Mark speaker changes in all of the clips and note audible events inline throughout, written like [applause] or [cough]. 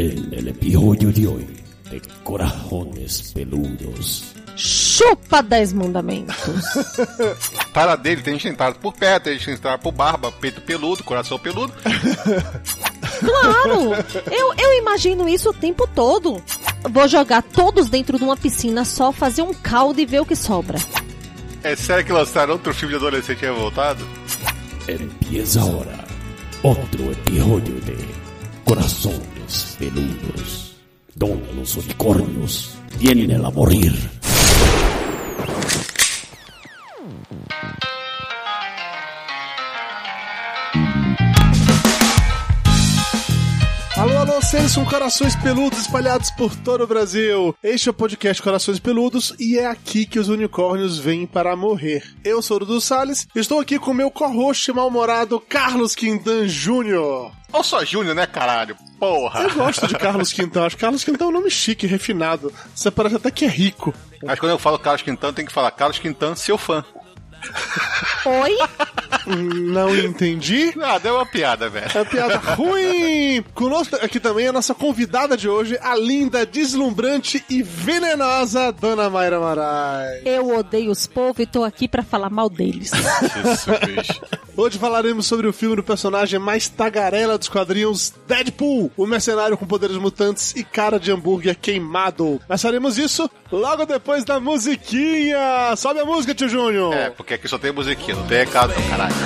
Speaker 1: En el episodio de hoy de Corajones Peludos.
Speaker 2: Chupa 10 mandamentos. [laughs]
Speaker 3: Para dele tem gente entrado por perto, tem gente entrado por barba, peito peludo, coração peludo.
Speaker 2: Claro! Eu, eu imagino isso o tempo todo. Vou jogar todos dentro de uma piscina só, fazer um caldo e ver o que sobra.
Speaker 3: É sério que lançaram outro filme de adolescente revoltado?
Speaker 1: Empieza ahora otro episodio de Corazones Peludos, donde los unicornios vienen a morir.
Speaker 4: Alô, seres com corações peludos espalhados por todo o Brasil. Este é o podcast Corações Peludos e é aqui que os unicórnios vêm para morrer. Eu sou o Dudu Salles e estou aqui com meu co-host mal-humorado Carlos Quintan Jr.
Speaker 3: Ou só Júnior, né, caralho? Porra!
Speaker 4: Eu gosto de Carlos Quintan, acho que Carlos Quintan é um nome chique, refinado. Você parece até que é rico.
Speaker 3: Mas quando eu falo Carlos Quintan, tem que falar Carlos Quintan, seu fã.
Speaker 2: Oi?
Speaker 4: Não entendi.
Speaker 3: Ah, deu uma piada, velho.
Speaker 4: É uma piada ruim! Conosco aqui também a nossa convidada de hoje, a linda, deslumbrante e venenosa Dona Mayra Marai.
Speaker 2: Eu odeio os povos e tô aqui pra falar mal deles. [laughs]
Speaker 3: Isso, bicho.
Speaker 4: Hoje falaremos sobre o filme do personagem mais tagarela dos quadrinhos, Deadpool, o mercenário com poderes mutantes e cara de hambúrguer queimado. Mas faremos isso logo depois da musiquinha. Sobe a música, tio Júnior.
Speaker 3: É, porque aqui só tem musiquinha, não tem recado não, caralho. [laughs]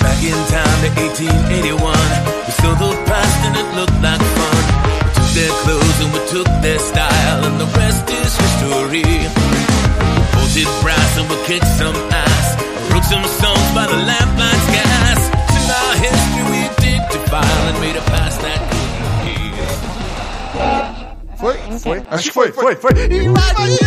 Speaker 5: Back in time to 1881. We saw the past and it looked like fun. We took their clothes and we took their style. And the rest is history. Bolted brass and we kicked some ass. Wrote some songs by the lamplights gas. In our history we did defile and made a past that couldn't heal.
Speaker 6: Foi? Foi? Acho que foi, foi, foi. Invadimos!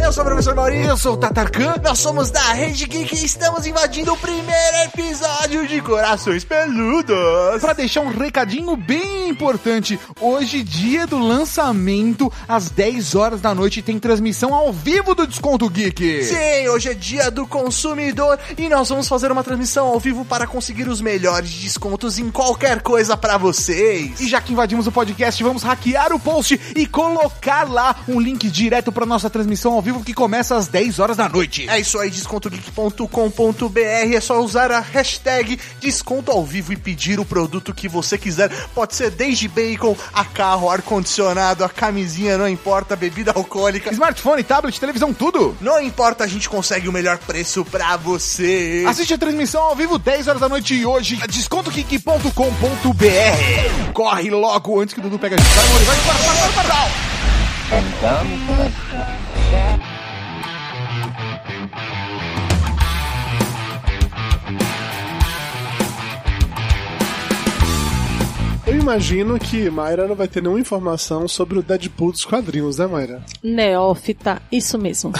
Speaker 6: Eu sou o professor Maurinho, eu sou o Tatarkan, nós somos da Rede Geek e estamos invadindo o primeiro episódio de Corações Peludos.
Speaker 7: Pra deixar um recadinho bem importante, hoje, dia do lançamento, às 10 horas da noite, tem transmissão ao vivo do Desconto Geek.
Speaker 6: Sim, hoje é dia do consumidor e nós vamos fazer uma transmissão ao vivo para conseguir os melhores descontos em qualquer coisa pra vocês.
Speaker 7: E já que invadimos o podcast, vamos hackear o post e colocar lá um link direto pra nossa transmissão ao vivo que começa às 10 horas da noite.
Speaker 6: É isso aí, descontogeek.com.br. É só usar a hashtag desconto ao vivo e pedir o produto que você quiser. Pode ser desde bacon a carro, ar-condicionado, a camisinha, não importa, bebida alcoólica.
Speaker 7: Smartphone, tablet, televisão, tudo.
Speaker 6: Não importa, a gente consegue o melhor preço pra você.
Speaker 7: Assiste a transmissão ao vivo 10 horas da noite e hoje, descontogeek.com.br. Corre logo antes que Dudu pega a gente. Vai, Mori, vai, para, para, para, para.
Speaker 4: Eu imagino que Mayra não vai ter nenhuma informação sobre o Deadpool dos quadrinhos, né, Mayra?
Speaker 2: Neófita, isso mesmo.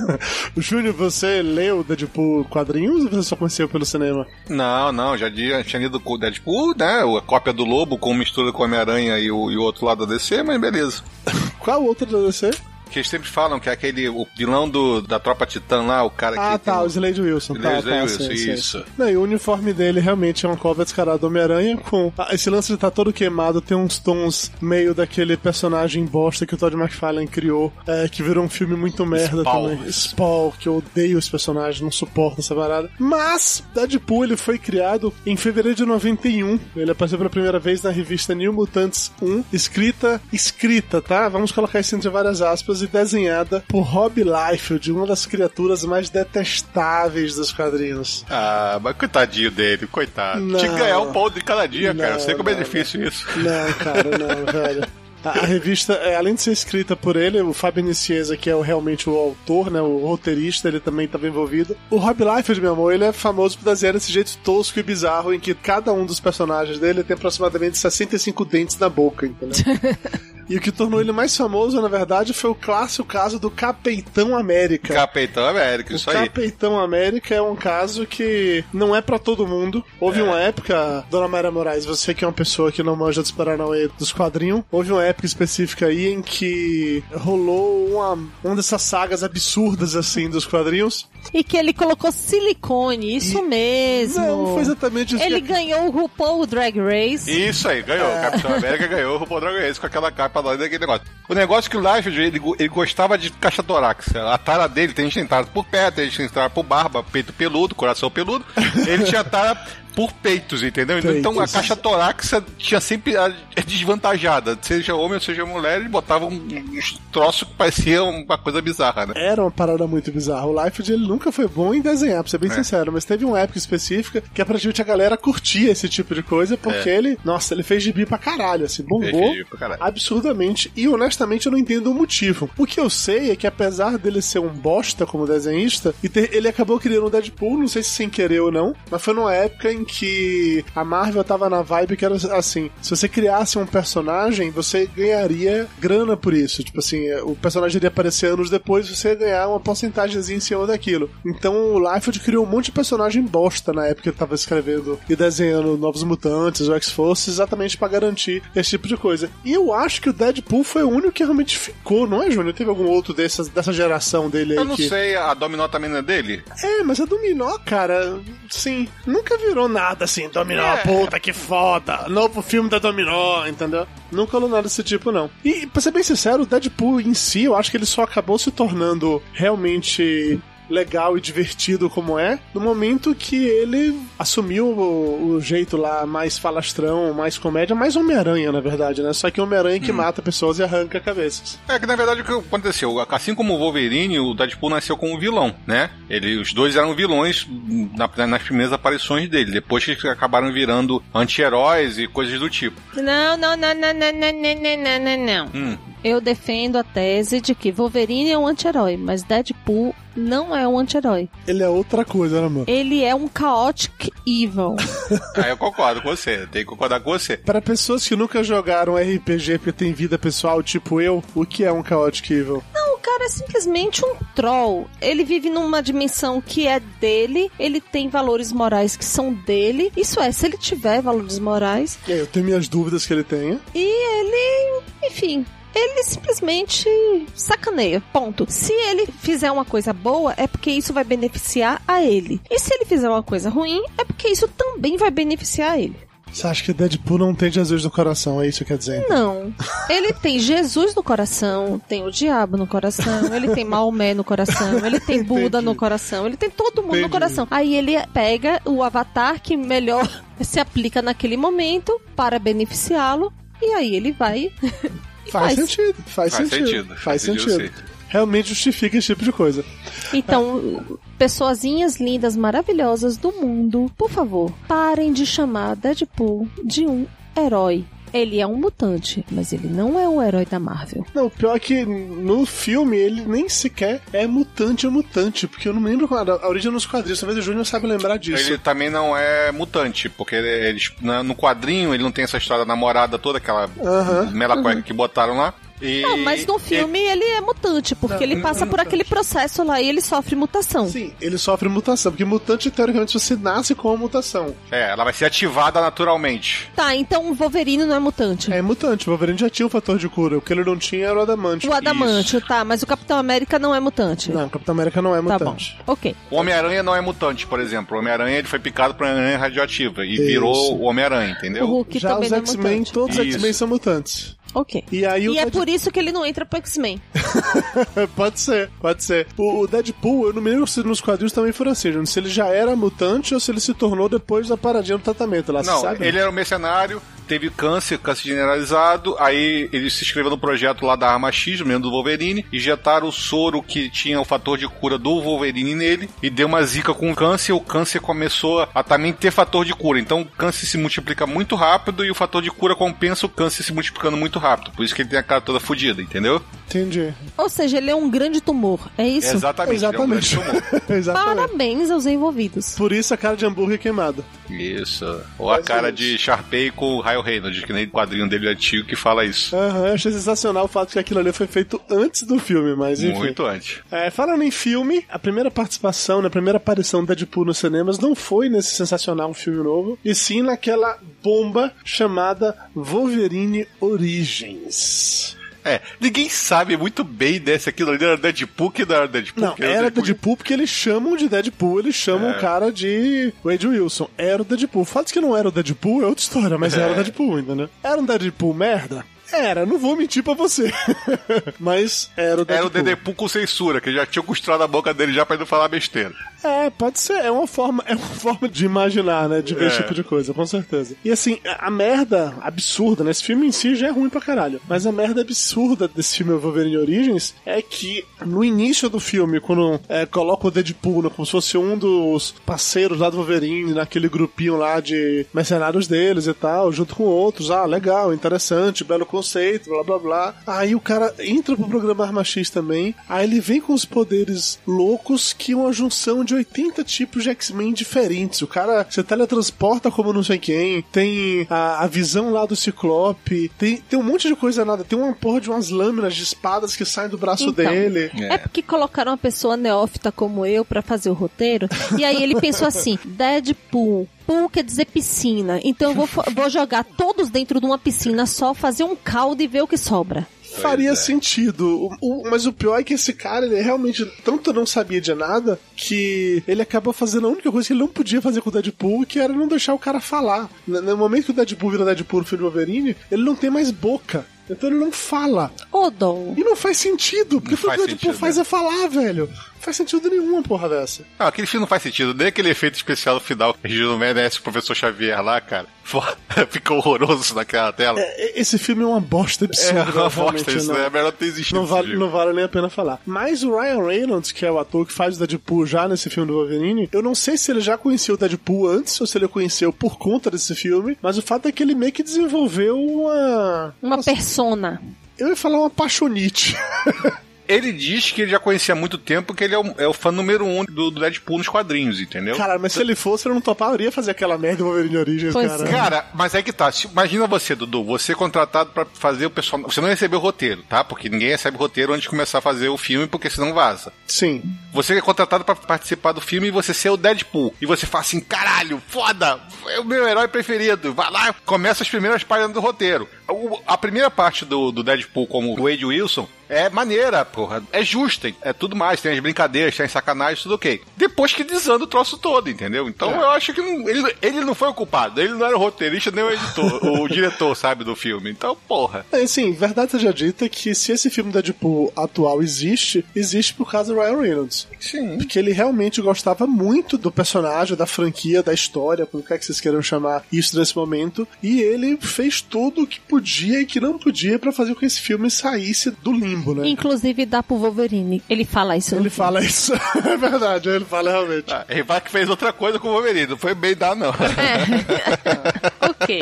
Speaker 2: [laughs]
Speaker 4: Júnior, você leu Deadpool quadrinhos ou você só conheceu pelo cinema?
Speaker 3: Não, não, já tinha, lido o Deadpool, né? A cópia do Lobo com mistura com Homem-Aranha e o, e o outro lado da DC, mas beleza. [laughs]
Speaker 4: Qual outro da DC?
Speaker 3: Que eles sempre falam que é aquele, o vilão do, da tropa Titã lá, o cara
Speaker 4: Ah,
Speaker 3: que.
Speaker 4: tá,
Speaker 3: tem
Speaker 4: o Slade Wilson.
Speaker 3: Slade
Speaker 4: tá, tá,
Speaker 3: Wilson,
Speaker 4: sei, sei.
Speaker 3: isso.
Speaker 4: Não, e o uniforme dele realmente é uma cópia descarada do Homem-Aranha com... ah, esse lance de estar todo queimado tem uns tons meio daquele personagem bosta que o Todd McFarlane criou, é, que virou um filme muito merda
Speaker 3: Spawn.
Speaker 4: também. Spawn, que eu odeio esse personagem, não suporto essa parada. Mas, Deadpool, ele foi criado em fevereiro de 91. Ele apareceu pela primeira vez na revista New Mutants 1, escrita, escrita, tá? Vamos colocar isso entre várias aspas, e desenhada por Rob Liefeld, uma das criaturas mais detestáveis dos quadrinhos.
Speaker 3: Ah, mas coitadinho dele, coitado.
Speaker 4: Não.
Speaker 3: Tinha que ganhar um ponto de cada dia, cara. Eu sei
Speaker 4: Não,
Speaker 3: como é
Speaker 4: não,
Speaker 3: difícil isso.
Speaker 4: Não, cara, não, [laughs] velho. A, revista, é, além de ser escrita por ele, o Fábio Nicieza, que é o, realmente o autor, né, o roteirista, ele também estava envolvido. O Rob Liefeld, meu amor, ele é famoso por desenhar esse jeito tosco e bizarro em que cada um dos personagens dele tem aproximadamente 65 dentes na boca, entendeu? [laughs] E o que tornou ele mais famoso, na verdade, foi o clássico caso do Capitão América.
Speaker 3: Capitão América, isso
Speaker 4: o
Speaker 3: aí.
Speaker 4: Capitão América é um caso que não é pra todo mundo. Houve
Speaker 3: É.
Speaker 4: uma época, Dona Mayra Moraes, você que é uma pessoa que não manja dos Paranauê dos quadrinhos, houve uma época específica aí em que rolou uma, uma dessas sagas absurdas assim dos quadrinhos,
Speaker 2: E que ele colocou silicone, isso mesmo.
Speaker 4: Não, foi exatamente isso
Speaker 2: Ele
Speaker 4: que-
Speaker 2: ganhou o RuPaul Drag Race.
Speaker 3: Isso aí, ganhou. O Capitão América ganhou o RuPaul Drag Race com aquela capa lá daquele negócio. O negócio é que o Liefeld, ele, ele gostava de caixa torácica. A tara dele tem gente tara por pé, tem gente tara por barba, peito peludo, coração peludo. Ele tinha tara por peitos, entendeu? Então a
Speaker 4: Peitos.
Speaker 3: caixa torácica tinha sempre a é desvantajada. Seja homem ou seja mulher, ele botava um, uns troços que parecia uma coisa bizarra, né?
Speaker 4: Era uma parada muito bizarra. O Liefeld, ele nunca foi bom em desenhar, pra ser bem
Speaker 3: É.
Speaker 4: sincero, mas teve uma época específica que aparentemente a galera curtia esse tipo de coisa, porque ele, nossa, ele fez gibi pra caralho, assim, bombou
Speaker 3: É. Pra caralho.
Speaker 4: absurdamente, e honestamente eu não entendo o motivo. O que eu sei é que apesar dele ser um bosta como desenhista, e ter- ele acabou criando o Deadpool, não sei se sem querer ou não, mas foi numa época em que a Marvel tava na vibe que era assim, se você criasse um personagem, você ganharia grana por isso. Tipo assim, o personagem iria aparecer anos depois, você ia ganhar uma porcentagemzinha em cima daquilo. Então o Liefeld criou um monte de personagem bosta na época que ele tava escrevendo e desenhando Novos Mutantes, o X-Force, exatamente pra garantir esse tipo de coisa. E eu acho que o Deadpool foi o único que realmente ficou, não é, Júnior? Teve algum outro dessas, dessa geração dele aí
Speaker 3: Eu não
Speaker 4: que...
Speaker 3: sei, a Dominó também não é dele?
Speaker 4: É, mas a Dominó, cara, sim, nunca virou nada assim. Dominó,
Speaker 3: É.
Speaker 4: puta, que foda. Novo filme da Dominó, entendeu? Nunca rolou nada desse tipo, não. E, pra ser bem sincero, o Deadpool em si, eu acho que ele só acabou se tornando realmente legal e divertido como é, no momento que ele assumiu o, o jeito lá mais falastrão, mais comédia, mais Homem-Aranha, na verdade, né? Só que Homem-Aranha que mata pessoas e arranca cabeças.
Speaker 3: É que na verdade o que aconteceu, assim como o Wolverine, o Deadpool nasceu como vilão, né? Ele, os dois eram vilões na- nas primeiras aparições dele, depois que acabaram virando anti-heróis e coisas do tipo.
Speaker 2: Não, não, não, não, não, não, não, não, não, não.
Speaker 3: Hum.
Speaker 2: Eu defendo a tese de que Wolverine é um anti-herói, mas Deadpool não é um anti-herói.
Speaker 4: Ele é outra coisa, né, mano?
Speaker 2: Ele é um chaotic evil.
Speaker 3: Aí [laughs] eu concordo com você, tenho que concordar com você.
Speaker 4: Para pessoas que nunca jogaram RPG porque tem vida pessoal, tipo eu, o que é um Chaotic Evil?
Speaker 2: Não, o cara é simplesmente um troll. Ele vive numa dimensão que é dele, ele tem valores morais que são dele. Isso é, se ele tiver valores morais,
Speaker 4: É, eu tenho minhas dúvidas que ele tenha.
Speaker 2: e ele, enfim, ele simplesmente sacaneia. Ponto. Se ele fizer uma coisa boa, é porque isso vai beneficiar a ele. E se ele fizer uma coisa ruim, é porque isso também vai beneficiar ele.
Speaker 4: Você acha que Deadpool não tem Jesus no coração? É isso que quer dizer?
Speaker 2: Não. Ele tem Jesus no coração, tem o diabo no coração, ele tem Maomé no coração, ele tem Buda no coração, ele tem todo mundo no
Speaker 4: Entendi.
Speaker 2: coração. Aí ele pega o avatar que melhor [laughs] se aplica naquele momento para beneficiá-lo, e aí ele vai. E
Speaker 4: Faz, sentido, faz,
Speaker 3: Faz
Speaker 4: sentido.
Speaker 3: sentido,
Speaker 4: Faz
Speaker 3: faz sentido,
Speaker 4: sentido. Realmente justifica esse tipo de coisa.
Speaker 2: Então, pessoazinhas lindas, maravilhosas do mundo, por favor, parem de chamar Deadpool de um herói. Ele é um mutante, mas ele não é um herói da Marvel.
Speaker 4: Não, o pior é que no filme ele nem sequer é mutante ou mutante, porque eu não me lembro qual era a origem nos quadrinhos, talvez o Júnior saiba lembrar disso.
Speaker 3: Ele também não é mutante, porque ele- eles, na- no quadrinho ele não tem essa história da namorada toda, aquela cueca que botaram lá. E,
Speaker 2: Não, mas no filme ele é mutante, porque ele passa por aquele processo lá e ele sofre mutação.
Speaker 4: Sim, ele sofre mutação, porque mutante, teoricamente, você nasce com a mutação.
Speaker 3: É, ela vai ser ativada naturalmente.
Speaker 2: Tá, então o Wolverine não é mutante.
Speaker 4: É mutante, o Wolverine já tinha um fator de cura, o que ele não tinha era o adamante.
Speaker 2: O Adamantio, tá, mas o Capitão América não é mutante.
Speaker 4: Não, o Capitão América não é
Speaker 2: Tá bom.
Speaker 4: mutante.
Speaker 2: Ok.
Speaker 3: O Homem-Aranha não é mutante, por exemplo. O Homem-Aranha ele foi picado por uma aranha radioativa e
Speaker 4: Isso.
Speaker 3: virou o Homem-Aranha,
Speaker 2: O
Speaker 3: entendeu?
Speaker 2: Hulk
Speaker 4: Já
Speaker 2: também
Speaker 4: os
Speaker 2: não é
Speaker 4: X-Men,
Speaker 2: mutante.
Speaker 4: todos os. X-Men são mutantes.
Speaker 2: Ok.
Speaker 4: E aí o
Speaker 2: E é
Speaker 4: Deadpool-
Speaker 2: por isso que ele não entra pro X-Men. [laughs]
Speaker 4: pode ser, pode ser. O, o Deadpool, eu não me lembro se nos quadrinhos também foram assim, Júnior, se ele já era mutante ou se ele se tornou depois da paradinha do tratamento lá,
Speaker 3: Não,
Speaker 4: sabe?
Speaker 3: ele era um mercenário, teve câncer, câncer generalizado, aí ele se inscreveu no projeto lá da Arma X, mesmo do Wolverine, injetaram o soro que tinha o fator de cura do Wolverine nele, e deu uma zica com o câncer, o câncer começou a também ter fator de cura, então o câncer se multiplica muito rápido e o fator de cura compensa o câncer se multiplicando muito rápido, por isso que ele tem a cara toda fodida, entendeu?
Speaker 4: Entendi.
Speaker 2: Ou seja, ele é um grande tumor. É isso?
Speaker 3: Exatamente,
Speaker 4: Exatamente.
Speaker 3: ele é um grande tumor. [laughs]
Speaker 4: Exatamente.
Speaker 2: Parabéns aos envolvidos.
Speaker 4: Por isso a cara de hambúrguer queimada.
Speaker 3: Isso. Ou a cara de Sharpay com o Ryan Reynolds, que nem o quadrinho dele antigo que fala isso.
Speaker 4: Aham, eu achei sensacional o fato que aquilo ali foi feito antes do filme, mas enfim.
Speaker 3: Muito antes.
Speaker 4: É, falando em filme, a primeira participação, né, a primeira aparição do Deadpool nos cinemas não foi nesse sensacional filme novo, e sim naquela bomba chamada Wolverine Origins.
Speaker 3: É, ninguém sabe muito bem, né, se aquilo ali era Deadpool que não era Deadpool.
Speaker 4: Não,
Speaker 3: que
Speaker 4: era Deadpool porque eles chamam de Deadpool, eles chamam
Speaker 3: É.
Speaker 4: o cara de Wade Wilson. Era o Deadpool. O fato de que não era o Deadpool é outra história, mas era o Deadpool, entendeu? Era um Deadpool merda? Era, não vou mentir pra você. [laughs] mas era o Deadpool.
Speaker 3: Era o Deadpool com censura, que já tinha costurado a boca dele já pra ele não falar besteira.
Speaker 4: É, pode ser. É uma forma, é uma [laughs] forma de imaginar, né? De ver
Speaker 3: É.
Speaker 4: esse tipo de coisa, com certeza. E assim, a, a merda absurda, né? Esse filme em si já é ruim pra caralho. Mas a merda absurda desse filme Wolverine Origins é que no início do filme, quando é, coloca o Deadpool né, como se fosse um dos parceiros lá do Wolverine, naquele grupinho lá de mercenários deles e tal, junto com outros. Ah, legal, interessante, belo conceito, blá blá blá. Aí o cara entra pro programa Arma X também. Aí ele vem com os poderes loucos que é uma junção de 80 tipos de X-Men diferentes. O cara se teletransporta como não sei quem, tem a, a visão lá do Ciclope, tem, tem um monte de coisa nada. Tem uma porra de umas lâminas de espadas que saem do braço
Speaker 2: Então,
Speaker 4: dele.
Speaker 2: É. porque colocaram uma pessoa neófita como eu pra fazer o roteiro. E aí ele pensou assim: Deadpool. Pool quer dizer piscina. Então eu vou, vou jogar todos dentro de uma piscina só, fazer um caldo e ver o que sobra.
Speaker 4: Faria
Speaker 3: é.
Speaker 4: sentido. O- o- mas o pior é que esse cara, ele realmente tanto não sabia de nada que ele acabou fazendo a única coisa que ele não podia fazer com o Deadpool, que era não deixar o cara falar. No, no momento que o Deadpool vira Deadpool no filme do Wolverine, ele não tem mais boca. Então ele não fala.
Speaker 2: Ô, Dom.
Speaker 4: E não faz sentido, porque
Speaker 3: Não
Speaker 4: tudo que o Deadpool
Speaker 3: sentido,
Speaker 4: faz
Speaker 3: né?
Speaker 4: é falar, velho. Não faz sentido nenhum uma porra dessa.
Speaker 3: Não, aquele filme não faz sentido. Nem aquele efeito especial no final, que não merece o professor Xavier lá, cara. [laughs] Ficou horroroso naquela tela.
Speaker 4: É, Esse filme é uma bosta
Speaker 3: É
Speaker 4: absurda.
Speaker 3: uma
Speaker 4: realmente,
Speaker 3: bosta isso,
Speaker 4: não.
Speaker 3: né? É melhor ter existido.
Speaker 4: Não vale, não vale nem a pena falar. Mas o Ryan Reynolds, que é o ator que faz o Deadpool já nesse filme do Wolverine, eu não sei se ele já conhecia o Deadpool antes ou se ele o conheceu por conta desse filme, mas o fato é que ele meio que desenvolveu uma.
Speaker 2: Uma persona.
Speaker 4: Eu ia falar uma paixonite. [laughs]
Speaker 3: Ele diz que ele já conhecia há muito tempo que ele é o, é o fã número um do, do Deadpool nos quadrinhos, entendeu?
Speaker 4: Cara, mas se ele fosse, ele não toparia fazer aquela merda do Wolverine Origins,
Speaker 2: Pois
Speaker 4: cara.
Speaker 2: é.
Speaker 3: Cara, mas é que tá. Se- Imagina você, Dudu, você é contratado pra fazer o personagem. Você não recebeu o roteiro, tá? Porque ninguém recebe roteiro antes de começar a fazer o filme, porque senão vaza.
Speaker 4: Sim.
Speaker 3: Você é contratado pra participar do filme e você ser o Deadpool. E você fala assim: caralho, foda, é o meu herói preferido. Vai lá, começa as primeiras páginas do roteiro. O- a primeira parte do, do Deadpool como o Wade Wilson é maneira, porra. É justa, é tudo mais. Tem as brincadeiras, tem as sacanagens, tudo ok. Depois que desanda o troço todo, entendeu? Então eu acho que não- ele, ele não foi o culpado. Ele não era o roteirista nem o editor, [laughs] o diretor, sabe, do filme. Então, porra.
Speaker 4: É, assim, verdade seja dita que se esse filme Deadpool atual existe, existe por causa do Ryan Reynolds.
Speaker 3: Sim.
Speaker 4: Porque ele realmente gostava muito do personagem, da franquia, da história, como é que vocês queiram chamar isso nesse momento. E ele fez tudo o que podia e que não podia pra fazer com que esse filme saísse do limbo, né?
Speaker 2: Inclusive dá pro Wolverine. Ele fala isso.
Speaker 4: Ele
Speaker 2: filme.
Speaker 4: fala isso. [laughs] é verdade, ele fala realmente.
Speaker 3: Ah, ele vai que fez outra coisa com o Wolverine. Não foi bem dar, não.
Speaker 2: É. [laughs] ok.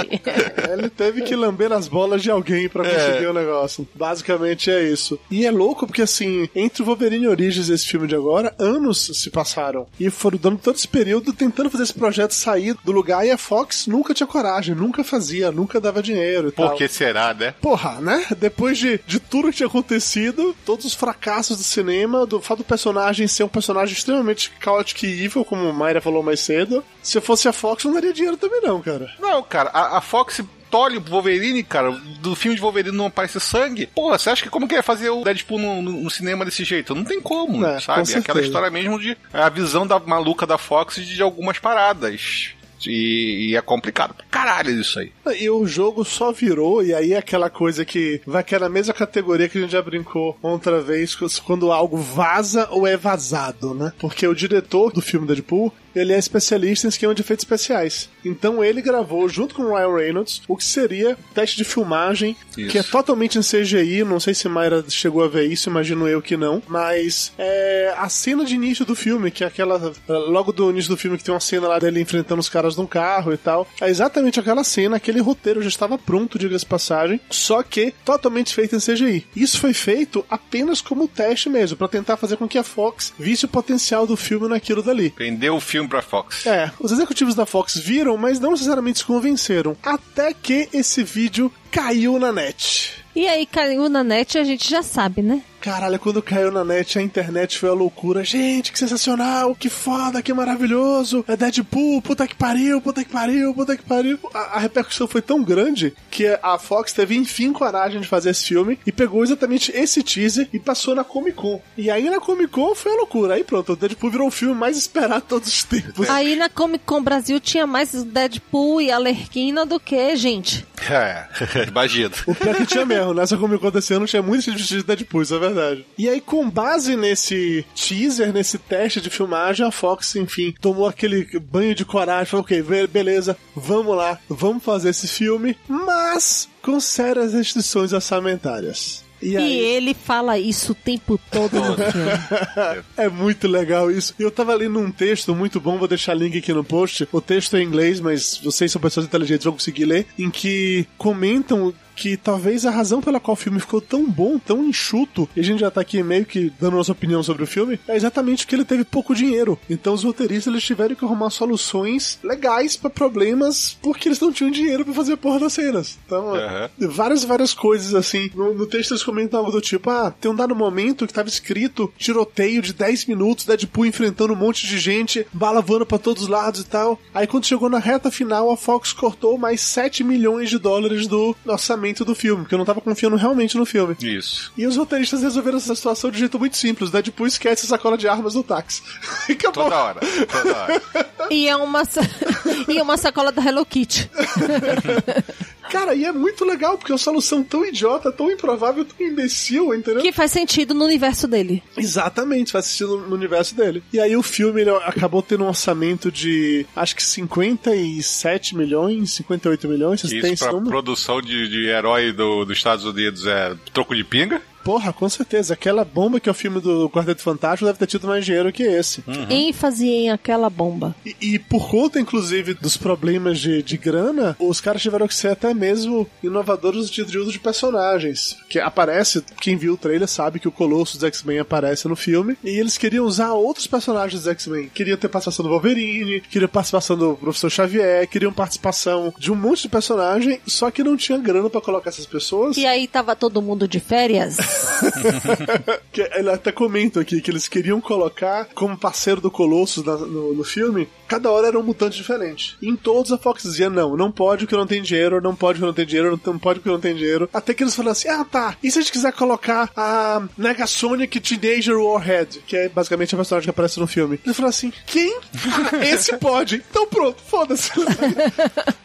Speaker 4: Ele teve que lamber as bolas de alguém pra conseguir o negócio. Basicamente é isso. E é louco porque, assim, entre o Wolverine Origins e esse filme de agora, anos se passaram. E foram dando todo esse período tentando fazer esse projeto sair do lugar e a Fox nunca tinha coragem, nunca fazia, nunca dava dinheiro e tal.
Speaker 3: Por que será, né?
Speaker 4: Porra, né? Depois de, de tudo que tinha acontecido, todos os fracassos do cinema, do fato do personagem ser um personagem extremamente chaotic e evil, como o Mayra falou mais cedo, se eu fosse a Fox, não daria dinheiro também não, cara.
Speaker 3: Não, cara, a, a Fox tolhe o Wolverine, cara. Do filme de Wolverine não aparece sangue. Porra, você acha que como que ia fazer o Deadpool no, no- no cinema desse jeito? Não tem como,
Speaker 4: É, com
Speaker 3: sabe?
Speaker 4: certeza.
Speaker 3: Aquela história mesmo de a visão da maluca da Fox de algumas paradas. E, e é complicado. pra Caralho, isso aí.
Speaker 4: E o jogo só virou, e aí é aquela coisa que vai cair na mesma categoria que a gente já brincou outra vez, quando algo vaza ou é vazado, né? Porque o diretor do filme Deadpool, ele é especialista em esquema de efeitos especiais. Então ele gravou, junto com o Ryan Reynolds, o que seria teste de filmagem,
Speaker 3: Isso.
Speaker 4: que é totalmente em CGI, não sei se Mayra chegou a ver isso, imagino eu que não, mas é a cena de início do filme, que é aquela, logo do início do filme que tem uma cena lá dele enfrentando os caras num carro e tal, é exatamente aquela cena, aquele roteiro já estava pronto, diga-se de passagem, só que totalmente feito em CGI. Isso foi feito apenas como teste mesmo, pra tentar fazer com que a Fox visse o potencial do filme naquilo dali.
Speaker 3: Vendeu o filme pra Fox.
Speaker 4: É, os executivos da Fox viram, mas não necessariamente se convenceram. Até que esse vídeo caiu na net.
Speaker 2: E aí caiu na net a gente já sabe, né?
Speaker 4: Caralho, quando caiu na net, a internet foi a loucura. Gente, que sensacional, que foda, que maravilhoso. É Deadpool, puta que pariu, puta que pariu, puta que pariu. A, a repercussão foi tão grande que a Fox teve enfim coragem de fazer esse filme e pegou exatamente esse teaser e passou na Comic Con. E aí na Comic Con foi a loucura. Aí pronto, o Deadpool virou o filme mais esperado de todos os tempos.
Speaker 2: Aí na Comic Con Brasil tinha mais Deadpool e Alerquina do que, gente.
Speaker 3: É, [laughs] imagina.
Speaker 4: O pior que tinha mesmo, nessa Comic Con desse ano tinha muito de Deadpool, isso é verdade. E aí, com base nesse teaser, nesse teste de filmagem, a Fox, enfim, tomou aquele banho de coragem, falou, ok, be- beleza, vamos lá, vamos fazer esse filme, mas com sérias restrições orçamentárias. E
Speaker 2: E ele fala isso o tempo todo no filme.
Speaker 4: é muito legal isso. Eu tava lendo um texto muito bom, vou deixar link aqui no post. O texto é em inglês, mas vocês são pessoas inteligentes, vão conseguir ler, em que comentam que talvez a razão pela qual o filme ficou tão bom, tão enxuto, e a gente já tá aqui meio que dando nossa opinião sobre o filme, é exatamente que ele teve pouco dinheiro. Então os roteiristas eles tiveram que arrumar soluções legais pra problemas porque eles não tinham dinheiro pra fazer a porra das cenas. Então,
Speaker 3: Aham.
Speaker 4: várias, várias coisas assim. No, no texto eles comentavam do tipo, ah, tem um dado momento que tava escrito tiroteio de 10 minutos, Deadpool enfrentando um monte de gente, bala voando pra todos os lados e tal. Aí quando chegou na reta final, a Fox cortou mais 7 milhões de dólares do orçamento do filme, porque eu não tava confiando realmente no filme.
Speaker 3: Isso.
Speaker 4: E os roteiristas resolveram essa situação de um jeito muito simples. Deadpool esquece a sacola de armas no táxi. [laughs] E Acabou.
Speaker 3: Toda hora. Toda hora.
Speaker 2: E é uma, sa- [laughs] e é uma sacola da Hello Kitty. [laughs]
Speaker 4: Cara, e é muito legal, porque é uma solução tão idiota, tão improvável, tão imbecil, entendeu?
Speaker 2: Que faz sentido no universo dele.
Speaker 4: Exatamente, faz sentido no universo dele. E aí o filme ele acabou tendo um orçamento de acho que 57 milhões, 58 milhões, vocês têm
Speaker 3: Isso
Speaker 4: esse
Speaker 3: pra
Speaker 4: número?
Speaker 3: produção de, de herói do- dos Estados Unidos é troco de pinga?
Speaker 4: Porra, com certeza. Aquela bomba que é o filme do Quarteto Fantástico deve ter tido mais dinheiro que esse.
Speaker 2: ênfase em aquela bomba.
Speaker 4: E, e por conta, inclusive, dos problemas de, de grana, os caras tiveram que ser até mesmo inovadores de, de uso de personagens. Que aparece, quem viu o trailer sabe que o Colosso dos X-Men aparece no filme. E eles queriam usar outros personagens dos X-Men. Queriam ter participação do Wolverine, queriam participação do Professor Xavier, queriam participação de um monte de personagem, só que não tinha grana pra colocar essas pessoas.
Speaker 2: E aí tava todo mundo de férias. [laughs] [laughs]
Speaker 4: Que ele até comenta aqui que eles queriam colocar como parceiro do Colossus na- no, no filme, cada hora era um mutante diferente. E em todos a Fox dizia: não, não pode porque não tem dinheiro, não pode porque não tem dinheiro, não pode porque não tem dinheiro. Até que eles falaram assim: ah tá, e se a gente quiser colocar a Negasonic Teenager Warhead, que é basicamente a personagem que aparece no filme? Ele falou assim: quem? Ah, [laughs] Esse pode. Então pronto, foda-se. [laughs]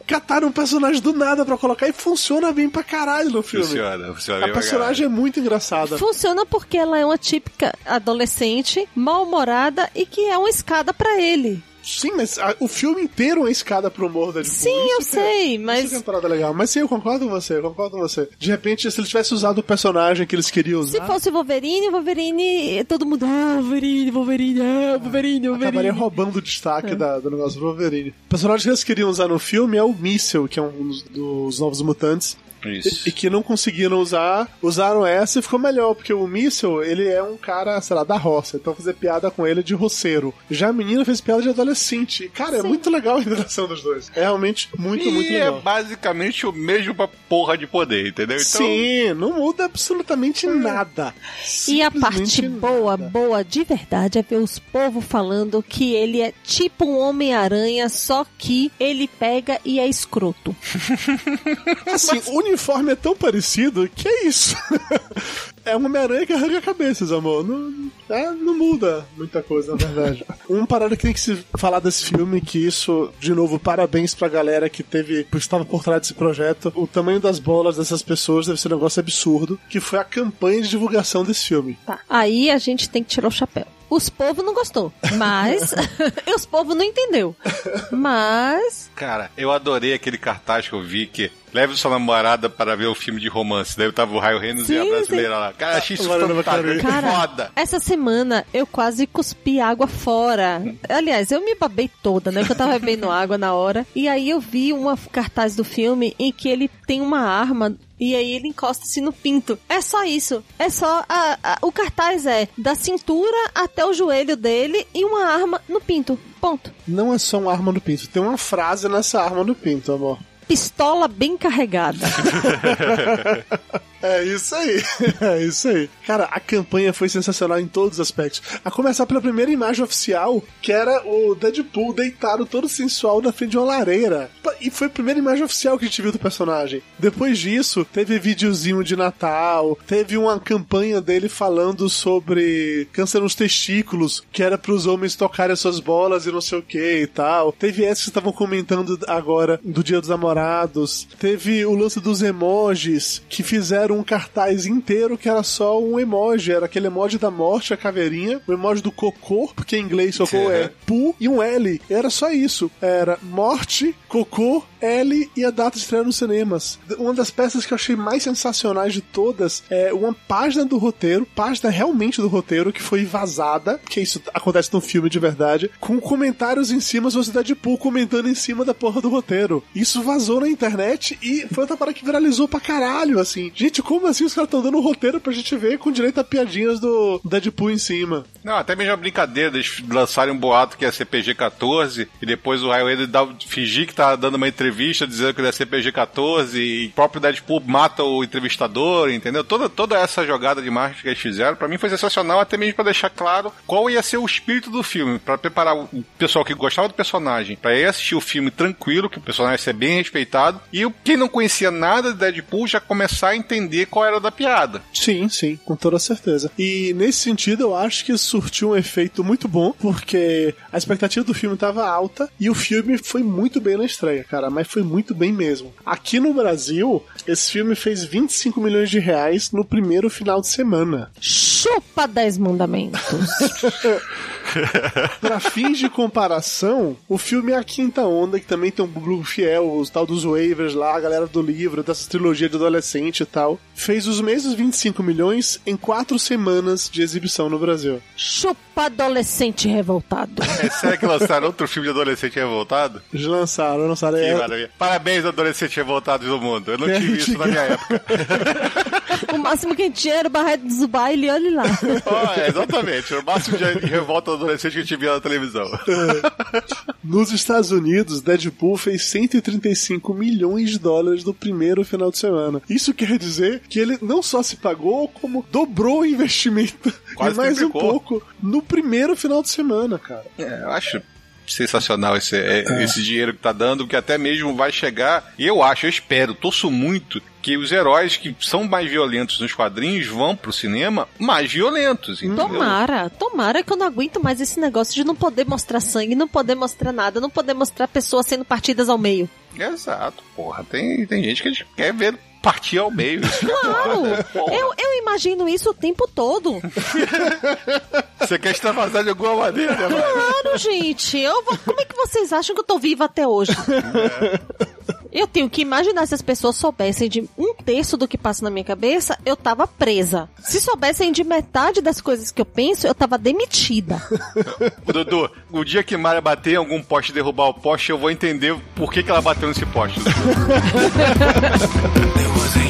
Speaker 4: Cataram um personagem do nada pra colocar e funciona bem pra caralho no filme.
Speaker 3: Funciona, funciona
Speaker 4: A
Speaker 3: bem pra
Speaker 4: personagem é muito engraçada.
Speaker 2: Funciona porque ela é uma típica adolescente, mal-humorada e que é uma escada pra ele.
Speaker 4: Sim, mas a- o filme inteiro é uma escada pro humor da Deadpool.
Speaker 2: Sim, eu
Speaker 4: Isso que é-
Speaker 2: sei,
Speaker 4: Isso
Speaker 2: mas
Speaker 4: que é uma parada legal. Mas sim, eu concordo com você, eu concordo com você. De repente, se eles tivessem usado o personagem que eles queriam
Speaker 2: se
Speaker 4: usar,
Speaker 2: fosse o Wolverine, Wolverine, todo mundo, ah, Wolverine, Wolverine, ah, Wolverine,
Speaker 4: acabaria
Speaker 2: Wolverine.
Speaker 4: roubando o destaque da- do negócio do Wolverine. O personagem que eles queriam usar no filme é o Míssel, que é um dos, dos novos mutantes.
Speaker 3: Isso.
Speaker 4: E, e que não conseguiram usar, usaram essa e ficou melhor, porque o Míssel, ele é um cara, sei lá, da roça, então fazer piada com ele é de roceiro. Já a menina fez piada de adolescente. E, Cara, é muito legal a interação dos dois. É realmente muito, muito
Speaker 3: e é
Speaker 4: legal.
Speaker 3: basicamente o mesmo pra porra de poder, entendeu? Então,
Speaker 4: Sim, não muda absolutamente nada.
Speaker 2: E a parte
Speaker 4: Simplesmente
Speaker 2: boa,
Speaker 4: nada.
Speaker 2: boa de verdade é ver os povos falando que ele é tipo um Homem-Aranha, só que ele pega e é escroto. [laughs]
Speaker 4: Assim, o uniforme é tão parecido que é isso. [laughs] é uma Homem-Aranha que arranca cabeças, amor. Não, é, não muda muita coisa, na verdade. [laughs] Uma parada que tem que se falar desse filme, que isso, de novo, parabéns pra galera que teve, que estava por trás desse projeto. O tamanho das bolas dessas pessoas deve ser um negócio absurdo, que foi a campanha de divulgação desse filme.
Speaker 2: Tá. Aí a gente tem que tirar o chapéu. Os povos não gostou, mas [laughs] os povos não entendeu. Mas
Speaker 3: cara, eu adorei aquele cartaz que eu vi que leve sua namorada para ver o filme de romance. Daí tava o Raio Reynolds e a
Speaker 2: Sim,
Speaker 3: brasileira lá. Cara, achei isso fantástico.
Speaker 2: Cara,
Speaker 3: Foda.
Speaker 2: essa semana eu quase cuspi água fora. Aliás, eu me babei toda, né? Que eu tava bebendo [laughs] água na hora. E aí eu vi uma cartaz do filme em que ele tem uma arma e aí ele encosta-se no pinto. É só isso. É só. a- a- o cartaz é da cintura até o joelho dele e uma arma no pinto. Ponto.
Speaker 4: Não é só uma arma no pinto, tem uma frase nessa arma no pinto, amor.
Speaker 2: Pistola bem carregada.
Speaker 4: É isso aí. [laughs] É isso aí. Cara, a campanha foi sensacional em todos os aspectos. A começar pela primeira imagem oficial, que era o Deadpool deitado todo sensual na frente de uma lareira. E foi a primeira imagem oficial que a gente viu do personagem. Depois disso, teve videozinho de Natal, teve uma campanha dele falando sobre câncer nos testículos, que era para os homens tocarem as suas bolas e não sei o que e tal. Teve essa que estavam comentando agora do Dia dos Namorados. Teve o lance dos emojis, que fizeram um cartaz inteiro que era só um emoji. Era aquele emoji da morte, a caveirinha, o emoji do cocô, porque em inglês cocô é pu, e um L. Era só isso. Era morte, cocô, L e a data de estreia nos cinemas. Uma das peças que eu achei mais sensacionais de todas é uma página do roteiro, página realmente do roteiro, que foi vazada, que isso acontece no filme de verdade, com comentários em cima, você Deadpool comentando em cima da porra do roteiro. Isso vazou na internet e foi outra parada que viralizou pra caralho, assim. Gente, como assim os caras estão dando um roteiro pra gente ver com direito a piadinhas do Deadpool em cima?
Speaker 3: Não, até mesmo a brincadeira, eles lançarem um boato que é CPG-14 e depois o Raio ele dá, fingir que tá dando uma entrevista dizendo que ele é CPG-14 e o próprio Deadpool mata o entrevistador, entendeu? Toda, toda essa jogada de marketing que eles fizeram, pra mim foi sensacional, até mesmo pra deixar claro qual ia ser o espírito do filme, pra preparar o pessoal que gostava do personagem pra ir assistir o filme tranquilo, que o personagem ia ser bem respeitado, e quem não conhecia nada de Deadpool já começar a entender qual era da piada.
Speaker 4: Sim, sim, com toda certeza. E nesse sentido, eu acho que surtiu um efeito muito bom, porque a expectativa do filme estava alta e o filme foi muito bem na estreia, cara, mas foi muito bem mesmo. Aqui no Brasil, esse filme fez 25 milhões de reais no primeiro final de semana.
Speaker 2: Chupa 10 mandamentos. [laughs] [laughs]
Speaker 4: Pra fins de comparação, o filme é a quinta onda, que também tem um público fiel, os tal dos waivers lá, a galera do livro, dessa trilogia de adolescente e tal. Fez os mesmos 25 milhões em quatro semanas de exibição no Brasil.
Speaker 2: Chupa adolescente revoltado. [laughs]
Speaker 3: É sério que lançaram outro filme de adolescente revoltado?
Speaker 4: Já lançaram, lançaram.
Speaker 3: Que
Speaker 4: É,
Speaker 3: maravilha. Parabéns, adolescentes revoltados do mundo. Eu não [laughs]
Speaker 4: É,
Speaker 3: tive isso na minha época.
Speaker 2: o máximo que a gente tinha era o Barreto do baile, olha lá.
Speaker 3: Ó, é, exatamente. O máximo de revolta adolescente que a gente via na televisão.
Speaker 4: Nos Estados Unidos, Deadpool fez 135 milhões de dólares no primeiro final de semana. Isso quer dizer que ele não só se pagou, como dobrou o investimento
Speaker 3: Quase
Speaker 4: e mais um pouco no primeiro final de semana, cara.
Speaker 3: É, eu acho sensacional esse, é, esse dinheiro que tá dando, que até mesmo vai chegar. E eu acho, eu espero, torço muito que os heróis que são mais violentos nos quadrinhos vão pro cinema mais violentos, entendeu?
Speaker 2: Tomara, tomara que eu não aguento mais esse negócio de não poder mostrar sangue, não poder mostrar nada, não poder mostrar pessoas sendo partidas ao meio.
Speaker 3: Exato, porra. Tem, tem gente que quer ver partir ao meio. É
Speaker 2: Claro! Eu, eu imagino isso o tempo todo.
Speaker 3: Você quer extravasar de alguma maneira, né?
Speaker 2: Claro, gente. Eu vou- Como é que vocês acham que eu tô viva até hoje? [laughs] Eu tenho que imaginar se as pessoas soubessem de um terço do que passa na minha cabeça, eu tava presa. Se soubessem de metade das coisas que eu penso, eu tava demitida. [laughs]
Speaker 3: Dudu, o dia que Mara bater em algum poste e derrubar o poste, eu vou entender por que, que ela bateu nesse poste. [laughs]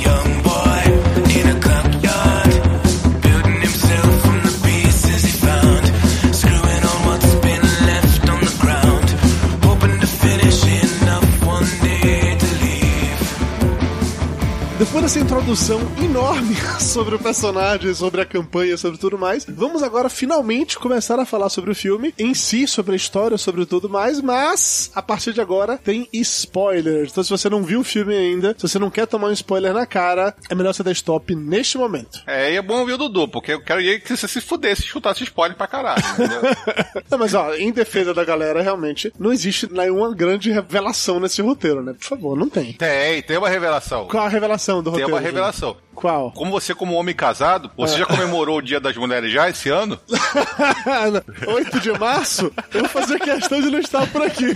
Speaker 4: Depois dessa introdução enorme [laughs] sobre o personagem, sobre a campanha, sobre tudo mais, vamos agora finalmente começar a falar sobre o filme em si, sobre a história, sobre tudo mais, mas a partir de agora tem spoilers. Então se você não viu o filme ainda, se você não quer tomar um spoiler na cara, é melhor você dar stop neste momento.
Speaker 3: É, e é bom ouvir o Dudu, porque eu quero que você se fudesse e chutasse spoiler pra caralho, entendeu? [laughs]
Speaker 4: Não, mas ó, em defesa da galera, realmente, não existe nenhuma grande revelação nesse roteiro, né? Por favor, não tem.
Speaker 3: tem, tem uma revelação.
Speaker 4: Qual a revelação do
Speaker 3: Tem
Speaker 4: roteiro?
Speaker 3: uma
Speaker 4: gente?
Speaker 3: revelação.
Speaker 4: Qual?
Speaker 3: Como você, como homem casado, você já comemorou o Dia das Mulheres já esse ano? [laughs]
Speaker 4: 8 de março, eu vou fazer questão de não estar por aqui. [laughs]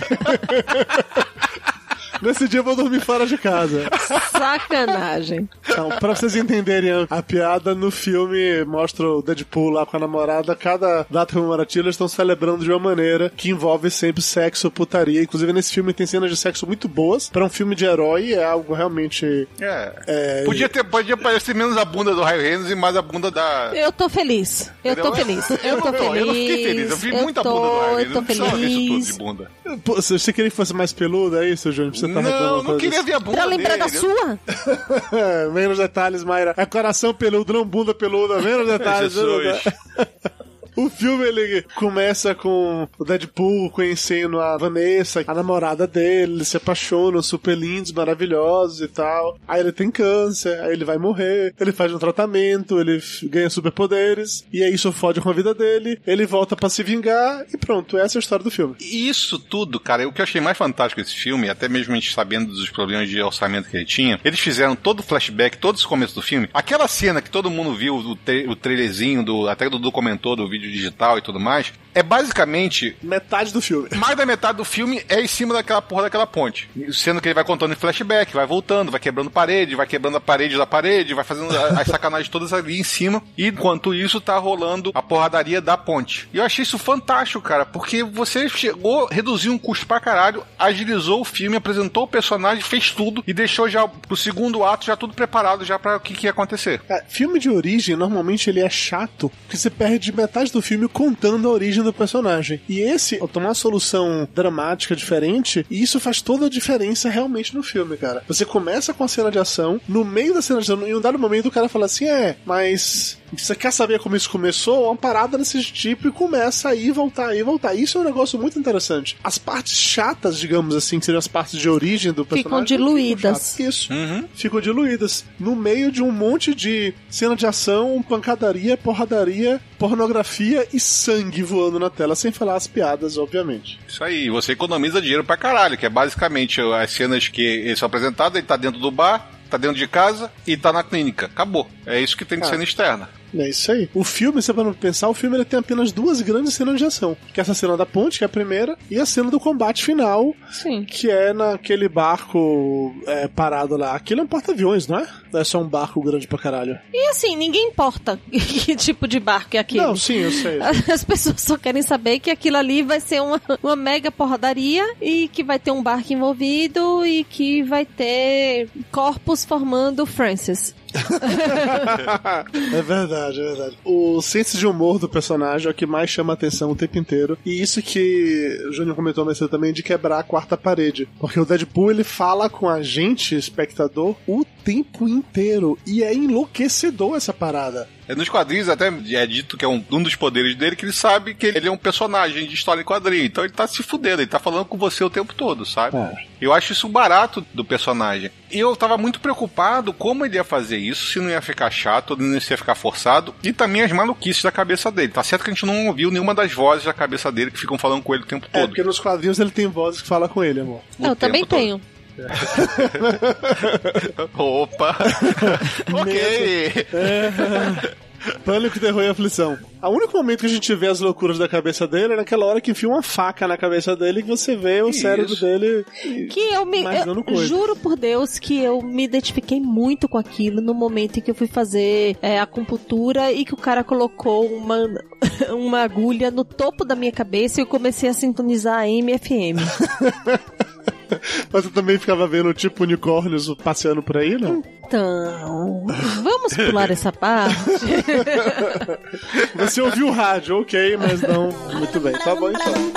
Speaker 4: Nesse dia eu vou dormir fora de casa.
Speaker 2: Sacanagem.
Speaker 4: Então, pra vocês entenderem a, piada, no filme mostra o Deadpool lá com a namorada. Cada data comemorativa eles estão celebrando de uma maneira que envolve sempre sexo, putaria. Inclusive nesse filme tem cenas de sexo muito boas. Pra um filme de herói é algo realmente.
Speaker 3: É.
Speaker 4: É,
Speaker 3: Podia, ter, podia parecer menos a bunda do Raio Reynolds e mais a bunda da.
Speaker 2: Eu tô feliz. Eu tô
Speaker 3: Entendeu?
Speaker 2: feliz. [laughs] Eu tô feliz.
Speaker 3: Eu não fiquei feliz. Eu vi muita
Speaker 2: tô,
Speaker 3: bunda do Raio
Speaker 2: Eu
Speaker 3: Reynolds.
Speaker 2: tô
Speaker 3: Não precisava ver isso tudo de
Speaker 2: feliz.
Speaker 3: bunda.
Speaker 4: Pô, Você queria que fosse mais peludo, é isso, Júnior? Você
Speaker 3: Não, não queria ver a bunda
Speaker 2: Pra lembrar da
Speaker 3: dele.
Speaker 2: sua? [laughs]
Speaker 4: É, menos detalhes, Mayra. É coração peludo, não bunda peluda, menos [laughs] detalhes.
Speaker 3: Jesus. [laughs]
Speaker 4: O filme ele começa com o Deadpool conhecendo a Vanessa, a namorada dele, eles se apaixonam, super lindos, maravilhosos e tal. Aí ele tem câncer, aí ele vai morrer, ele faz um tratamento, ele ganha superpoderes, e aí isso fode com a vida dele, ele volta pra se vingar e pronto, essa é a história do filme.
Speaker 3: Isso tudo, cara, o que eu achei mais fantástico desse filme, até mesmo a gente sabendo dos problemas de orçamento que ele tinha, eles fizeram todo o flashback, todo esse começo do filme. Aquela cena que todo mundo viu, o, tra o trailerzinho, do, até do Dudu comentou, do vídeo digital e tudo mais, é basicamente
Speaker 4: Metade do filme.
Speaker 3: mais da metade do filme é em cima daquela porra daquela ponte. Sendo que ele vai contando em flashback, vai voltando, vai quebrando parede, vai quebrando a parede da parede, vai fazendo as sacanagens todas ali em cima. E enquanto isso, tá rolando a porradaria da ponte. E eu achei isso fantástico, cara, porque você chegou, reduziu um custo pra caralho, agilizou o filme, apresentou o personagem, fez tudo e deixou já pro segundo ato já tudo preparado já para o que, que ia acontecer.
Speaker 4: É, filme de origem, normalmente ele é chato, porque você perde metade do filme contando a origem do personagem. E esse, ao tomar uma solução dramática diferente, e isso faz toda a diferença realmente no filme, cara. Você começa com a cena de ação, no meio da cena de ação, em um dado momento o cara fala assim: é, mas. Você quer saber como isso começou? Uma parada desse tipo e começa a ir, voltar, aí voltar. Isso é um negócio muito interessante. As partes chatas, digamos assim, que seriam as partes de origem do
Speaker 2: Ficam
Speaker 4: personagem.
Speaker 2: diluídas.
Speaker 4: chatas. Isso
Speaker 3: Uhum.
Speaker 4: ficam diluídas no meio de um monte de cena de ação, pancadaria, porradaria, pornografia e sangue voando na tela, sem falar as piadas, obviamente.
Speaker 3: Isso aí, você economiza dinheiro pra caralho, que é basicamente as cenas que eles são apresentados, ele tá dentro do bar, tá dentro de casa e tá na clínica. Acabou. É isso que tem de
Speaker 4: Ah.
Speaker 3: cena externa.
Speaker 4: É isso aí. O filme, se você pensar, o filme ele tem apenas duas grandes cenas de ação. Que é essa cena da ponte, que é a primeira, e a cena do combate final,
Speaker 2: Sim.
Speaker 4: que é naquele barco é, parado lá. Aquilo é um porta-aviões, não é? Não é só um barco grande pra caralho.
Speaker 2: E assim, ninguém importa [laughs] que tipo de barco é aquele.
Speaker 4: Não, sim, eu sei. [laughs]
Speaker 2: As pessoas só querem saber que aquilo ali vai ser uma, uma mega porradaria e que vai ter um barco envolvido e que vai ter corpos formando Francis. [laughs]
Speaker 4: é verdade, é verdade. O senso de humor do personagem é o que mais chama a atenção o tempo inteiro. E isso que o Júnior comentou mais cedo também de quebrar a quarta parede. Porque o Deadpool ele fala com a gente, espectador, o tempo inteiro. E é enlouquecedor essa parada.
Speaker 3: É, Nos quadrinhos até é dito que é um, um dos poderes dele que ele sabe que ele é um personagem de história em quadrinho. Então ele tá se fudendo, ele tá falando com você o tempo todo, sabe?
Speaker 4: É.
Speaker 3: Eu acho isso barato do personagem. E eu tava muito preocupado como ele ia fazer isso, se não ia ficar chato, não ia ficar forçado. E também as maluquices da cabeça dele. Tá certo que a gente não ouviu nenhuma das vozes da cabeça dele que ficam falando com ele o tempo
Speaker 4: É,
Speaker 3: todo.
Speaker 4: porque nos quadrinhos ele tem vozes que falam com ele, amor.
Speaker 3: O
Speaker 2: Eu também
Speaker 3: todo.
Speaker 2: tenho. [laughs]
Speaker 3: Opa! [laughs] ok!
Speaker 4: Pânico, terror e aflição. O único momento que a gente vê as loucuras da cabeça dele é naquela hora que enfia uma faca na cabeça dele e que você vê o
Speaker 3: Isso.
Speaker 4: cérebro dele.
Speaker 2: Que eu me. Eu
Speaker 4: coisa.
Speaker 2: juro por Deus que eu me identifiquei muito com aquilo no momento em que eu fui fazer é, acupuntura e que o cara colocou uma, [laughs] uma agulha no topo da minha cabeça e eu comecei a sintonizar a MFM. [laughs]
Speaker 4: Mas você também ficava vendo tipo unicórnios passeando por aí, não?
Speaker 2: Então, vamos pular essa parte. [laughs]
Speaker 4: Você ouviu o rádio, ok, mas não. Muito bem, tá bom então.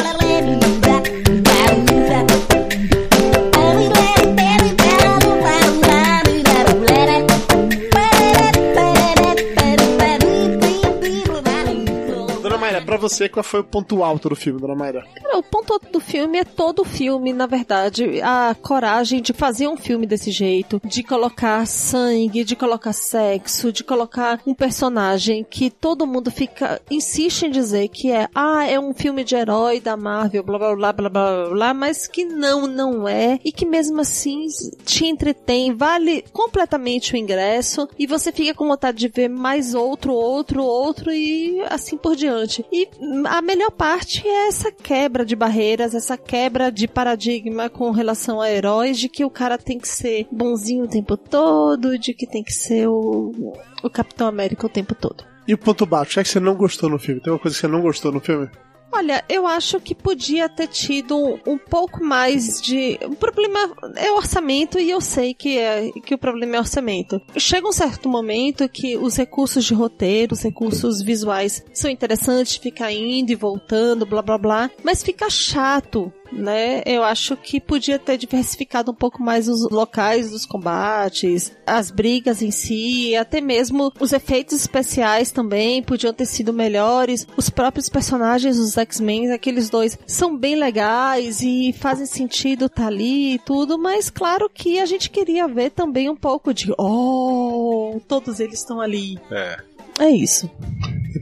Speaker 4: Pra você, qual foi o ponto alto do filme, Dona Mayra?
Speaker 2: Cara, o ponto alto do filme é todo o filme, na verdade. A coragem de fazer um filme desse jeito, de colocar sangue, de colocar sexo, de colocar um personagem que todo mundo fica, insiste em dizer que é, ah, é um filme de herói da Marvel, blá blá blá blá blá blá, mas que não, não é. E que mesmo assim te entretém, vale completamente o ingresso e você fica com vontade de ver mais outro, outro, outro e assim por diante. E a melhor parte é essa quebra de barreiras, essa quebra de paradigma com relação a heróis, de que o cara tem que ser bonzinho o tempo todo, de que tem que ser o, o Capitão América o tempo todo.
Speaker 4: E o ponto baixo? É que você não gostou no filme? Tem uma coisa que você não gostou no filme?
Speaker 2: Olha, eu acho que podia ter tido um, um pouco mais de. O problema é orçamento e eu sei que, é, que o problema é orçamento. Chega um certo momento que os recursos de roteiro, os recursos visuais são interessantes, ficar indo e voltando, blá blá blá, mas fica chato né? Eu acho que podia ter diversificado um pouco mais os locais dos combates, as brigas em si, até mesmo os efeitos especiais também podiam ter sido melhores. Os próprios personagens dos X-Men, aqueles dois, são bem legais e fazem sentido estar tá ali e tudo, mas claro que a gente queria ver também um pouco de oh, todos eles estão ali.
Speaker 3: É.
Speaker 2: É isso.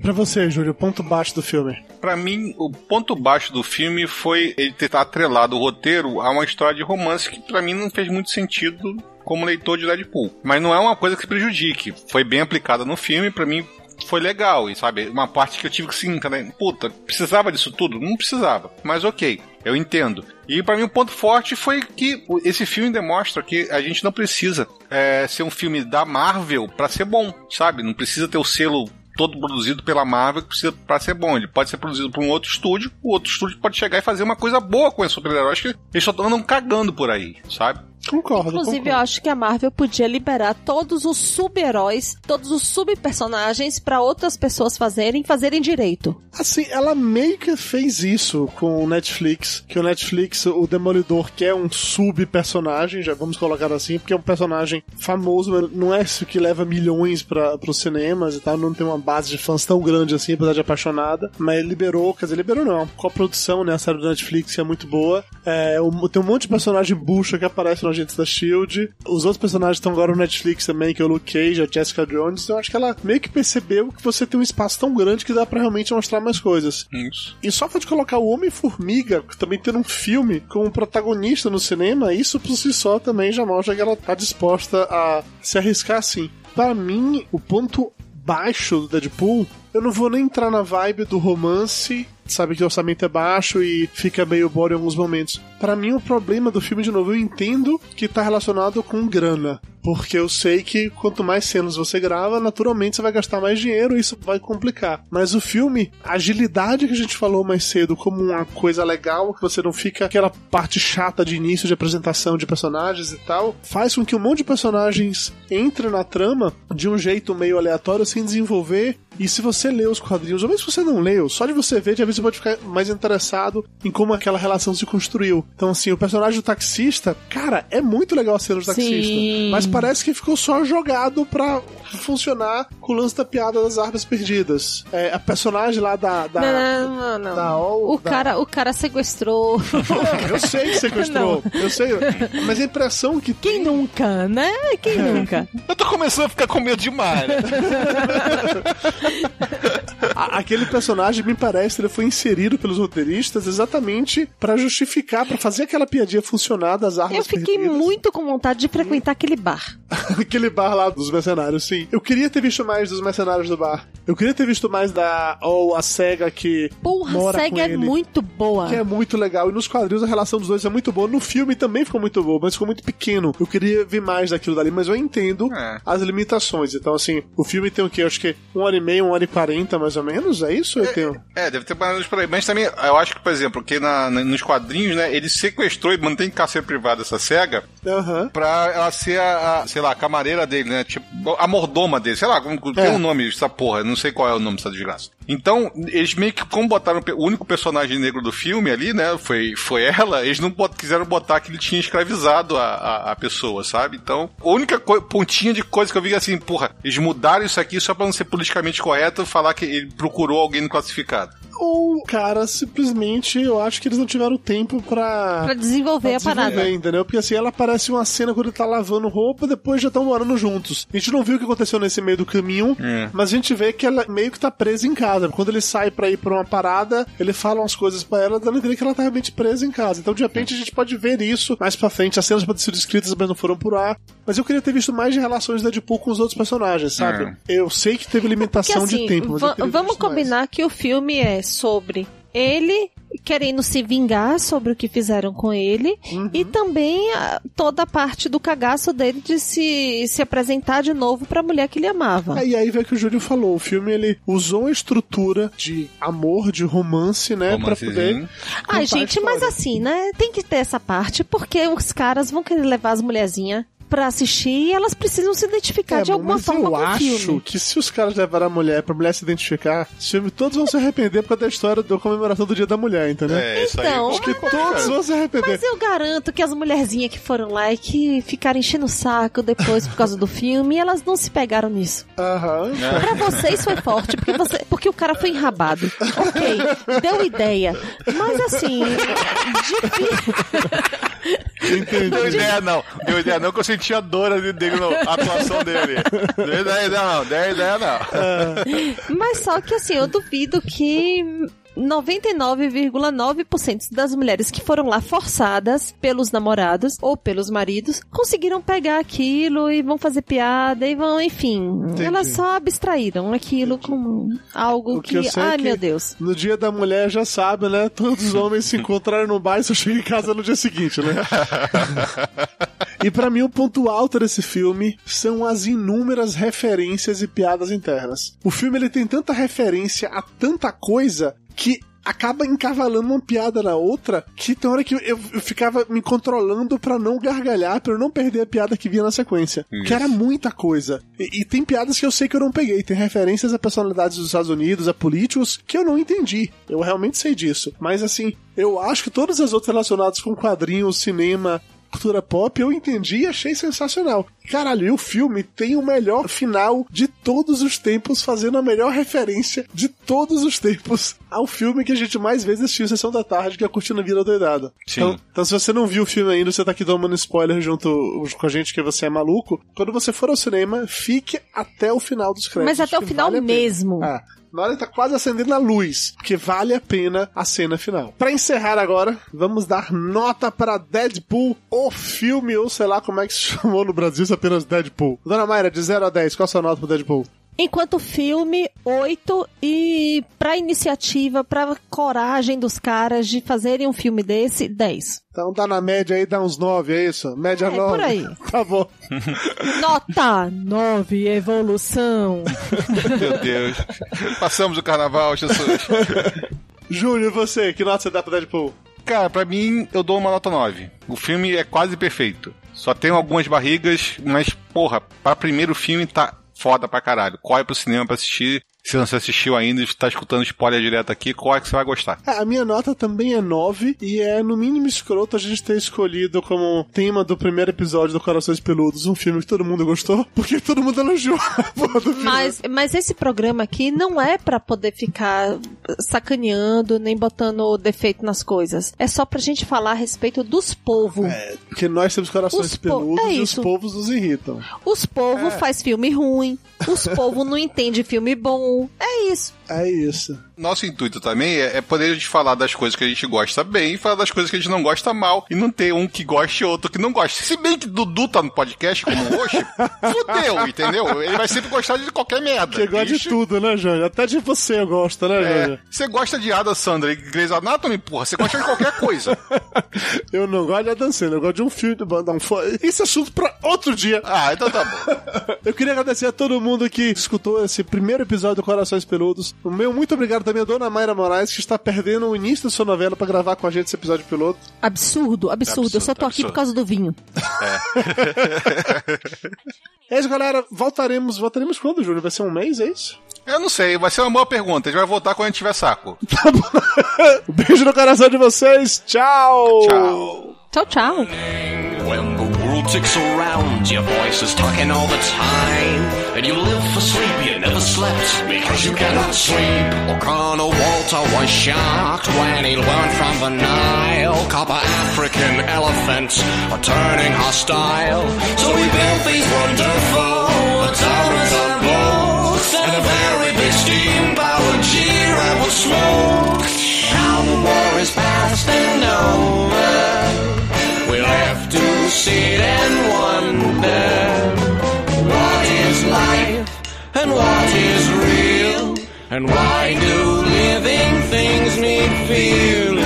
Speaker 4: Pra você, Júlio, ponto baixo do filme?
Speaker 3: Pra mim, o ponto baixo do filme foi ele ter atrelado o roteiro a uma história de romance que pra mim não fez muito sentido como leitor de Deadpool. Mas não é uma coisa que prejudique. Foi bem aplicada no filme, pra mim foi legal, e sabe, uma parte que eu tive que sim, né? puta, precisava disso tudo? Não precisava, mas ok, eu entendo. E para mim o um ponto forte foi que esse filme demonstra que a gente não precisa é, ser um filme da Marvel para ser bom, sabe? Não precisa ter o selo todo produzido pela Marvel que precisa para ser bom. Ele pode ser produzido por um outro estúdio, o outro estúdio pode chegar e fazer uma coisa boa com esse super-herói. Acho que eles só andam cagando por aí, sabe?
Speaker 4: Concordo.
Speaker 2: Inclusive,
Speaker 4: concordo.
Speaker 2: eu acho que a Marvel podia liberar todos os sub-heróis, todos os sub-personagens para outras pessoas fazerem, fazerem direito.
Speaker 4: Assim, ela meio que fez isso com o Netflix, que o Netflix, o Demolidor, que é um sub-personagem, já vamos colocar assim, porque é um personagem famoso, não é isso que leva milhões para os cinemas e tal, não tem uma base de fãs tão grande assim, apesar de apaixonada, mas liberou, quer dizer, liberou não, com a produção, né, a série do Netflix que é muito boa, é, tem um monte de personagem bucha que aparece no Agentes da Shield. Os outros personagens estão agora no Netflix também, que é o Luke Cage, a Jessica Jones. Eu acho que ela meio que percebeu que você tem um espaço tão grande que dá para realmente mostrar mais coisas.
Speaker 3: Isso.
Speaker 4: E só de colocar o Homem-Formiga também ter um filme como protagonista no cinema, isso por si só também já mostra que ela tá disposta a se arriscar assim. Para mim, o ponto baixo do Deadpool, eu não vou nem entrar na vibe do romance sabe que o orçamento é baixo e fica meio bore em alguns momentos. Para mim, o problema do filme, de novo, eu entendo que tá relacionado com grana. Porque eu sei que quanto mais cenas você grava, naturalmente você vai gastar mais dinheiro e isso vai complicar. Mas o filme, a agilidade que a gente falou mais cedo, como uma coisa legal, que você não fica aquela parte chata de início de apresentação de personagens e tal, faz com que um monte de personagens entre na trama de um jeito meio aleatório sem desenvolver. E se você lê os quadrinhos, ou mesmo se você não leu, só de você ver, de vez você pode ficar mais interessado em como aquela relação se construiu. Então, assim, o personagem do taxista, cara, é muito legal a cena do taxista.
Speaker 2: Sim.
Speaker 4: Mas parece que ficou só jogado pra funcionar com o lance da piada das armas perdidas. É, a personagem lá da. da
Speaker 2: não, não, não.
Speaker 4: da
Speaker 2: O,
Speaker 4: da-
Speaker 2: cara, o cara sequestrou.
Speaker 4: Eu sei que sequestrou. Eu sei. Mas a impressão que
Speaker 2: Quem nunca, né? Quem nunca?
Speaker 7: Eu tô começando a ficar com medo demais. né? [laughs]
Speaker 4: a- aquele personagem me parece que ele foi inserido pelos roteiristas exatamente pra justificar, pra fazer aquela piadinha funcionar das armas
Speaker 2: Eu fiquei
Speaker 4: perdidas.
Speaker 2: muito com vontade de frequentar aquele bar. [laughs]
Speaker 4: Aquele bar lá dos mercenários, sim. Eu queria ter visto mais dos mercenários do bar. Eu queria ter visto mais da. Ou a SEGA que.
Speaker 2: Porra,
Speaker 4: mora
Speaker 2: a SEGA
Speaker 4: com
Speaker 2: é
Speaker 4: ele.
Speaker 2: muito boa.
Speaker 4: Que é muito legal. E nos quadrinhos a relação dos dois é muito boa. No filme também ficou muito boa, mas ficou muito pequeno. Eu queria ver mais daquilo dali, mas eu entendo
Speaker 3: É.
Speaker 4: as limitações. Então, assim, o filme tem o quê? Acho que uma hora e meia, uma hora e quarenta, mais ou menos? É isso? Eu tenho.
Speaker 3: É, deve ter mais ou menos por aí. Mas também, eu acho que, por exemplo, que na, nos quadrinhos, né, ele sequestrou e mantém em cárcere privado essa cega
Speaker 4: Aham.
Speaker 3: pra ela ser a, a, sei lá, a camareira dele, né? Tipo, a mordoma dele, sei lá, como- tem
Speaker 4: É.
Speaker 3: um nome essa porra, não sei qual é o nome dessa desgraça. Então, eles meio que, como botaram o único personagem negro do filme ali, né, foi, foi ela, eles não bot- quiseram botar que ele tinha escravizado a, a, a pessoa, sabe? Então, a única pontinha de coisa que eu vi assim, porra, eles mudaram isso aqui só pra não ser politicamente correto falar que ele procurou alguém no classificado.
Speaker 4: Ou, cara, simplesmente eu acho que eles não tiveram tempo pra.
Speaker 2: Pra desenvolver a
Speaker 4: desenvolver,
Speaker 2: parada.
Speaker 4: entendeu? Porque assim, ela aparece uma cena quando ele tá lavando roupa, depois já estão morando juntos. A gente não viu o que aconteceu nesse meio do caminho,
Speaker 3: É.
Speaker 4: mas a gente vê que ela meio que tá presa em casa. Quando ele sai pra ir pra uma parada, ele fala umas coisas pra ela, dando a entender que ela tá realmente presa em casa. Então, de repente, a gente pode ver isso mais pra frente. As cenas podem sido escritas, mas não foram por ar. Mas eu queria ter visto mais de relações da Deadpool com os outros personagens, sabe?
Speaker 3: É.
Speaker 4: Eu sei que teve
Speaker 2: Porque
Speaker 4: limitação
Speaker 2: assim,
Speaker 4: de tempo, mas eu
Speaker 2: vamos
Speaker 4: visto mais.
Speaker 2: combinar que o filme é sobre ele querendo se vingar sobre o que fizeram com ele
Speaker 4: Uhum.
Speaker 2: e também a- toda a parte do cagaço dele de se, se apresentar de novo pra mulher que ele amava.
Speaker 4: É, e aí vem o que o Júlio falou. O filme ele usou a estrutura de amor, de romance, né? Pra
Speaker 3: Romancezinho.
Speaker 4: poder.
Speaker 2: Ai,
Speaker 4: contar a
Speaker 2: gente, mas assim, né? Tem que ter essa parte porque os caras vão querer levar as mulherzinhas pra assistir e elas precisam se identificar de alguma
Speaker 4: É, mas
Speaker 2: forma
Speaker 4: eu
Speaker 2: com o
Speaker 4: acho
Speaker 2: filme.
Speaker 4: que se os caras levaram a mulher pra mulher se identificar, todos vão se arrepender por causa da história da comemoração do Dia da Mulher, entendeu?
Speaker 3: É, isso aí.
Speaker 2: Então,
Speaker 3: é
Speaker 4: Acho que todos vão se arrepender.
Speaker 2: Mas eu garanto que as mulherzinhas que foram lá e que ficaram enchendo o saco depois por causa do filme, elas não se pegaram nisso.
Speaker 4: Aham.
Speaker 2: Pra vocês foi forte, porque, você, porque o cara foi enrabado. Ok, deu ideia. Mas assim, difícil.
Speaker 3: Deu ideia não. Deu ideia não que eu senti a dor ali dele, não, a atuação dele. Deu ideia não, deu ideia não.
Speaker 2: Mas só que assim, eu duvido que 99,9% das mulheres que foram lá forçadas pelos namorados ou pelos maridos conseguiram pegar aquilo e vão fazer piada e vão, enfim, elas só abstraíram aquilo como algo
Speaker 4: O que
Speaker 2: que,
Speaker 4: eu sei é
Speaker 2: ai
Speaker 4: que-
Speaker 2: meu Deus.
Speaker 4: No dia da mulher já sabe, né? Todos os homens se encontraram no bar e só chegam em casa no dia seguinte, né? [laughs] e pra mim o ponto alto desse filme são as inúmeras referências e piadas internas. O filme ele tem tanta referência a tanta coisa que acaba encavalando uma piada na outra que tem hora que eu, eu ficava me controlando pra não gargalhar, pra eu não perder a piada que vinha na sequência. Que era muita coisa. E, e tem piadas que eu sei que eu não peguei. Tem referências a personalidades dos Estados Unidos, a políticos, que eu não entendi. Eu realmente sei disso. Mas assim, eu acho que todas as outras relacionadas com quadrinhos, cinema, cultura pop, eu entendi e achei sensacional. Caralho, e o filme tem o melhor final de todos os tempos, fazendo a melhor referência de todos os tempos ao filme que a gente mais vezes assistiu Sessão da Tarde, que é a Curtindo Vida Doidada.
Speaker 3: Sim.
Speaker 4: Então, então, se você não viu o filme ainda, você tá aqui tomando spoiler junto com a gente que você é maluco, quando você for ao cinema, fique até o final dos créditos.
Speaker 2: Mas até o final
Speaker 4: vale a
Speaker 2: mesmo.
Speaker 4: Ah, na hora que tá quase acendendo a luz, porque vale a pena a cena final. Pra encerrar agora, vamos dar nota para Deadpool, o filme, ou sei lá como é que se [laughs] chamou no Brasil, é apenas Deadpool. Dona Mayra, de 0 a 10, qual a sua nota pro Deadpool?
Speaker 2: Enquanto filme, 8 e pra iniciativa, pra coragem dos caras de fazerem um filme desse, 10.
Speaker 4: Então dá na média aí, dá uns 9, é isso? Média
Speaker 2: É,
Speaker 4: 9.
Speaker 2: por aí. [laughs]
Speaker 4: Tá bom. [laughs]
Speaker 2: Nota 9, evolução. [laughs]
Speaker 3: Meu Deus. Passamos o carnaval, Jesus.
Speaker 4: Júlio, e você, que nota você dá pro Deadpool?
Speaker 3: Cara, pra mim, eu dou uma nota 9. O filme é quase perfeito. Só tem algumas barrigas, mas, porra, pra primeiro filme tá foda pra caralho. Corre pro cinema pra assistir. Se você assistiu ainda e está escutando spoiler direto aqui, corre que você vai gostar.
Speaker 4: É, a minha nota também é 9 e é no mínimo escroto a gente ter escolhido como tema do primeiro episódio do Corações Peludos um filme que todo mundo gostou, [laughs] porque todo mundo elogiou a porra do filme.
Speaker 2: Mas, mas esse programa aqui não é pra poder ficar sacaneando nem botando defeito nas coisas. É só pra gente falar a respeito dos povos.
Speaker 4: Porque nós temos corações
Speaker 2: Os po-
Speaker 4: peludos
Speaker 2: é
Speaker 4: e os povos nos irritam.
Speaker 2: Os povos faz filme ruim. Os povos não entendem filme bom. É isso.
Speaker 4: É isso.
Speaker 3: Nosso intuito também é, é poder a gente falar das coisas que a gente gosta bem e falar das coisas que a gente não gosta mal. E não ter um que goste e outro que não goste. Se bem que Dudu tá no podcast como hoje, [laughs] fudeu, entendeu? Ele vai sempre gostar de qualquer merda.
Speaker 4: Que gosta de tudo, né, Jânio? Até de você eu gosto, né,
Speaker 3: É,
Speaker 4: Jânio?
Speaker 3: você gosta de Ada Sandra e Grey's Anatomy, porra, você gosta de qualquer coisa. [laughs]
Speaker 4: Eu não gosto de Adam Sandler, eu gosto de um filme de banda. Um Esse assunto pra outro dia.
Speaker 3: Ah, então tá bom. [laughs]
Speaker 4: Eu queria agradecer a todo mundo que escutou esse primeiro episódio do Corações Peludos. O meu muito obrigado também a Dona Mayra Moraes, que está perdendo o início da sua novela pra gravar com a gente esse episódio piloto.
Speaker 2: Absurdo, absurdo. Eu só tô aqui
Speaker 3: absurdo.
Speaker 2: por causa do vinho. [laughs]
Speaker 4: É isso, galera. Voltaremos. Voltaremos quando, Júlio? Vai ser um mês, é isso?
Speaker 3: Eu não sei, vai ser uma boa pergunta. A gente vai voltar quando a gente tiver saco. [laughs]
Speaker 4: Um beijo no coração de vocês. Tchau!
Speaker 3: Tchau.
Speaker 2: Tchau, tchau.
Speaker 8: Ticks around, your voice is talking all the time. And you live for sleep, you never slept because you cannot sleep. Oh, O'Connor Walter was shocked when he learned from the Nile. Copper African elephants are turning hostile. So we built these wonderful automaton boats and a very big steam powered G-Rebel smoke. Now the war is past and over. We'll have to sit and wonder what is life and what is real, and why do living things need feeling?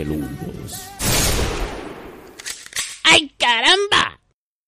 Speaker 1: peludos. ¡Ay, caramba!